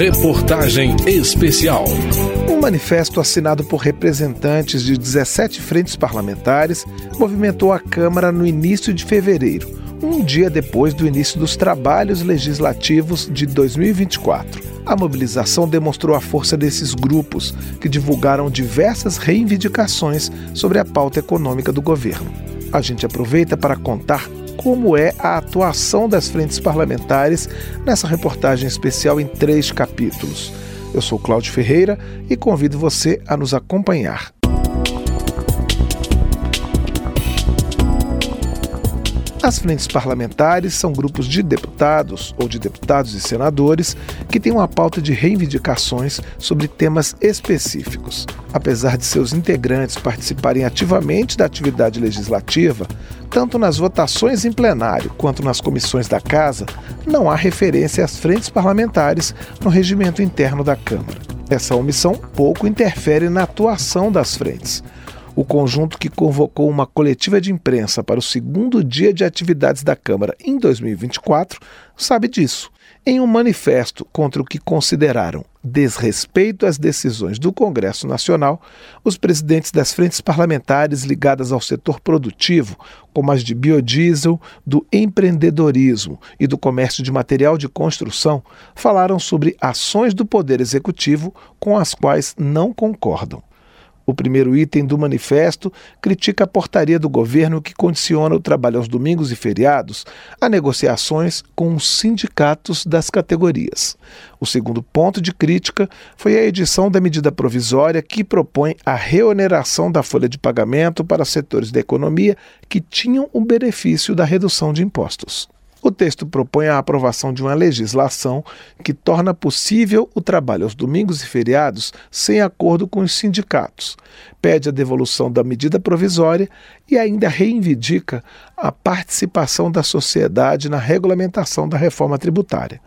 Reportagem Especial. Um manifesto assinado por representantes de 17 frentes parlamentares movimentou a Câmara no início de fevereiro, um dia depois do início dos trabalhos legislativos de 2024. A mobilização demonstrou a força desses grupos, que divulgaram diversas reivindicações sobre a pauta econômica do governo. A gente aproveita para contar como é a atuação das frentes parlamentares nessa reportagem especial em três capítulos. Eu sou Cláudio Ferreira e convido você a nos acompanhar. As frentes parlamentares são grupos de deputados ou de deputados e senadores que têm uma pauta de reivindicações sobre temas específicos. Apesar de seus integrantes participarem ativamente da atividade legislativa, tanto nas votações em plenário quanto nas comissões da Casa, não há referência às frentes parlamentares no regimento interno da Câmara. Essa omissão pouco interfere na atuação das frentes. O conjunto que convocou uma coletiva de imprensa para o segundo dia de atividades da Câmara em 2024 sabe disso. Em um manifesto contra o que consideraram desrespeito às decisões do Congresso Nacional, os presidentes das frentes parlamentares ligadas ao setor produtivo, como as de biodiesel, do empreendedorismo e do comércio de material de construção, falaram sobre ações do Poder Executivo com as quais não concordam. O primeiro item do manifesto critica a portaria do governo que condiciona o trabalho aos domingos e feriados a negociações com os sindicatos das categorias. O segundo ponto de crítica foi a edição da medida provisória que propõe a reoneração da folha de pagamento para setores da economia que tinham o benefício da redução de impostos. O texto propõe a aprovação de uma legislação que torna possível o trabalho aos domingos e feriados sem acordo com os sindicatos, pede a devolução da medida provisória e ainda reivindica a participação da sociedade na regulamentação da reforma tributária.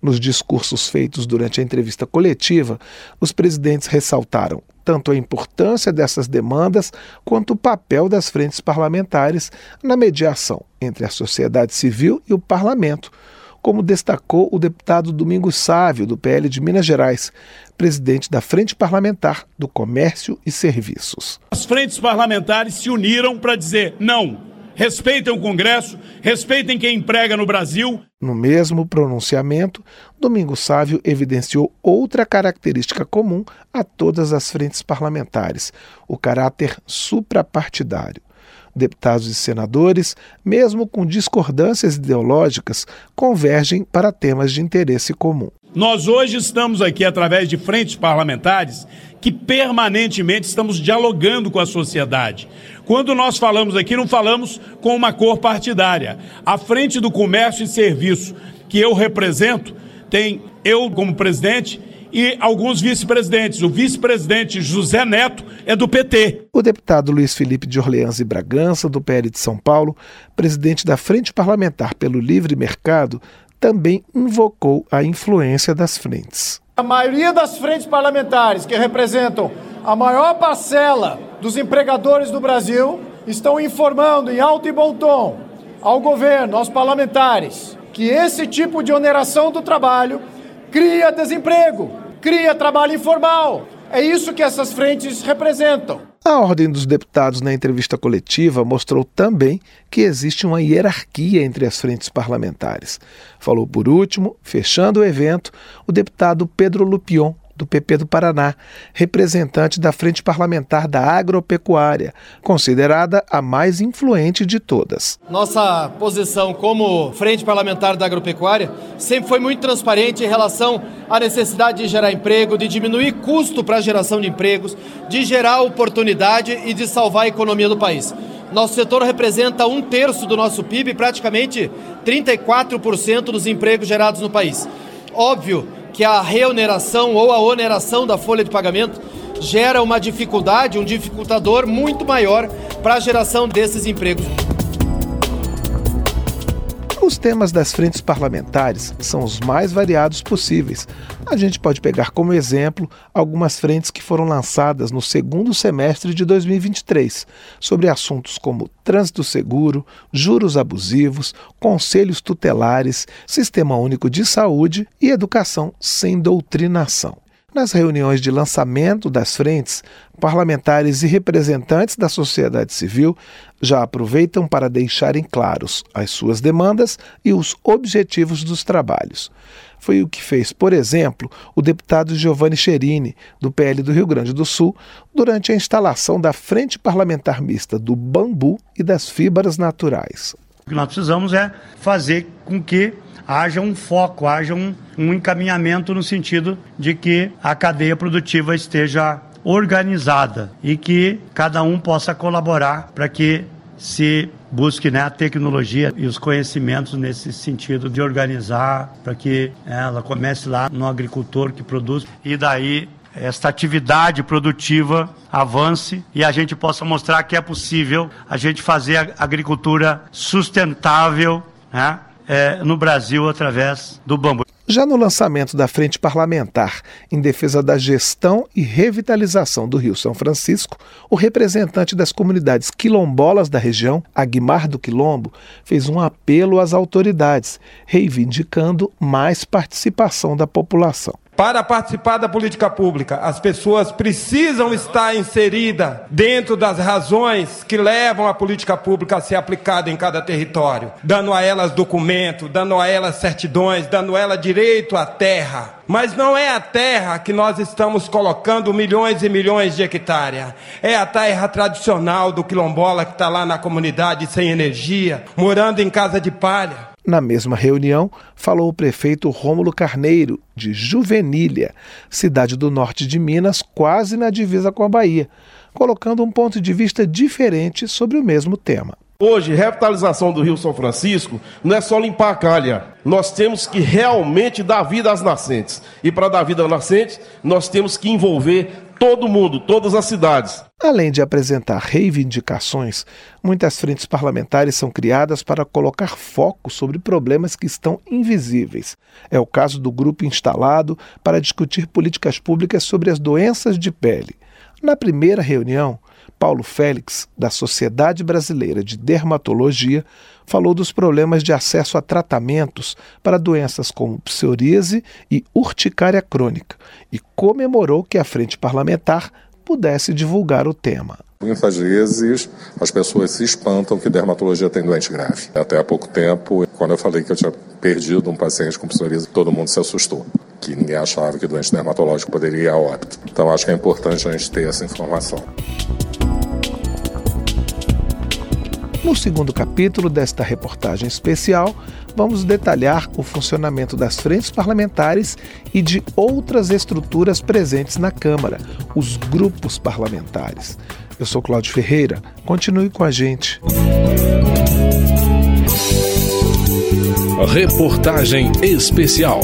Nos discursos feitos durante a entrevista coletiva, os presidentes ressaltaram tanto a importância dessas demandas quanto o papel das frentes parlamentares na mediação entre a sociedade civil e o parlamento, como destacou o deputado Domingos Sávio, do PL de Minas Gerais, presidente da Frente Parlamentar do Comércio e Serviços. As frentes parlamentares se uniram para dizer não respeitem o Congresso, respeitem quem emprega no Brasil. No mesmo pronunciamento, Domingos Sávio evidenciou outra característica comum a todas as frentes parlamentares: o caráter suprapartidário. Deputados e senadores, mesmo com discordâncias ideológicas, convergem para temas de interesse comum. Nós hoje estamos aqui através de frentes parlamentares que permanentemente estamos dialogando com a sociedade. Quando nós falamos aqui, não falamos com uma cor partidária. À frente do comércio e serviço que eu represento, tem eu como presidente e alguns vice-presidentes. O vice-presidente José Neto é do PT. O deputado Luiz Felipe de Orleans e Bragança, do PL de São Paulo, presidente da Frente Parlamentar pelo Livre Mercado, também invocou a influência das frentes. A maioria das frentes parlamentares, que representam a maior parcela dos empregadores do Brasil, estão informando em alto e bom tom ao governo, aos parlamentares, que esse tipo de oneração do trabalho cria desemprego, cria trabalho informal. É isso que essas frentes representam. A Ordem dos Deputados, na entrevista coletiva, mostrou também que existe uma hierarquia entre as frentes parlamentares. Falou, por último, fechando o evento, o deputado Pedro Lupion, do PP do Paraná, representante da Frente Parlamentar da Agropecuária, considerada a mais influente de todas. Nossa posição como Frente Parlamentar da Agropecuária sempre foi muito transparente em relação à necessidade de gerar emprego, de diminuir custo para a geração de empregos, de gerar oportunidade e de salvar a economia do país. Nosso setor representa um terço do nosso PIB, praticamente 34% dos empregos gerados no país. Óbvio que a reoneração ou a oneração da folha de pagamento gera uma dificuldade, um dificultador muito maior para a geração desses empregos. Os temas das frentes parlamentares são os mais variados possíveis. A gente pode pegar como exemplo algumas frentes que foram lançadas no segundo semestre de 2023, sobre assuntos como trânsito seguro, juros abusivos, conselhos tutelares, sistema único de saúde e educação sem doutrinação. Nas reuniões de lançamento das frentes, parlamentares e representantes da sociedade civil já aproveitam para deixarem claros as suas demandas e os objetivos dos trabalhos. Foi o que fez, por exemplo, o deputado Giovanni Cherini, do PL do Rio Grande do Sul, durante a instalação da Frente Parlamentar Mista do Bambu e das Fibras Naturais. O que nós precisamos é fazer com que haja um foco, haja um, um encaminhamento no sentido de que a cadeia produtiva esteja organizada e que cada um possa colaborar para que se busque né, a tecnologia e os conhecimentos nesse sentido de organizar para que ela comece lá no agricultor que produz e daí esta atividade produtiva avance e a gente possa mostrar que é possível a gente fazer agricultura sustentável, né? É, no Brasil através do bambu. Já no lançamento da Frente Parlamentar em defesa da gestão e revitalização do Rio São Francisco, o representante das comunidades quilombolas da região, Aguimar do Quilombo, fez um apelo às autoridades, reivindicando mais participação da população. Para participar da política pública, as pessoas precisam estar inseridas dentro das razões que levam a política pública a ser aplicada em cada território, dando a elas documentos, dando a elas certidões, dando a elas direito à terra. Mas não é a terra que nós estamos colocando milhões e milhões de hectares. É a terra tradicional do quilombola que está lá na comunidade sem energia, morando em casa de palha. Na mesma reunião, falou o prefeito Rômulo Carneiro, de Juvenília, cidade do norte de Minas, quase na divisa com a Bahia, colocando um ponto de vista diferente sobre o mesmo tema. Hoje, revitalização do Rio São Francisco não é só limpar a calha. Nós temos que realmente dar vida às nascentes. E para dar vida às nascentes, nós temos que envolver todo mundo, todas as cidades. Além de apresentar reivindicações, muitas frentes parlamentares são criadas para colocar foco sobre problemas que estão invisíveis. É o caso do grupo instalado para discutir políticas públicas sobre as doenças de pele. Na primeira reunião, Paulo Félix, da Sociedade Brasileira de Dermatologia, falou dos problemas de acesso a tratamentos para doenças como psoríase e urticária crônica e comemorou que a frente parlamentar pudesse divulgar o tema. Muitas vezes as pessoas se espantam que dermatologia tem doente grave. Até há pouco tempo, quando eu falei que eu tinha perdido um paciente com psoríase, todo mundo se assustou, que ninguém achava que doente dermatológico poderia ir a óbito. Então acho que é importante a gente ter essa informação. No segundo capítulo desta reportagem especial, vamos detalhar o funcionamento das frentes parlamentares e de outras estruturas presentes na Câmara, os grupos parlamentares. Eu sou Cláudio Ferreira, continue com a gente. Reportagem especial.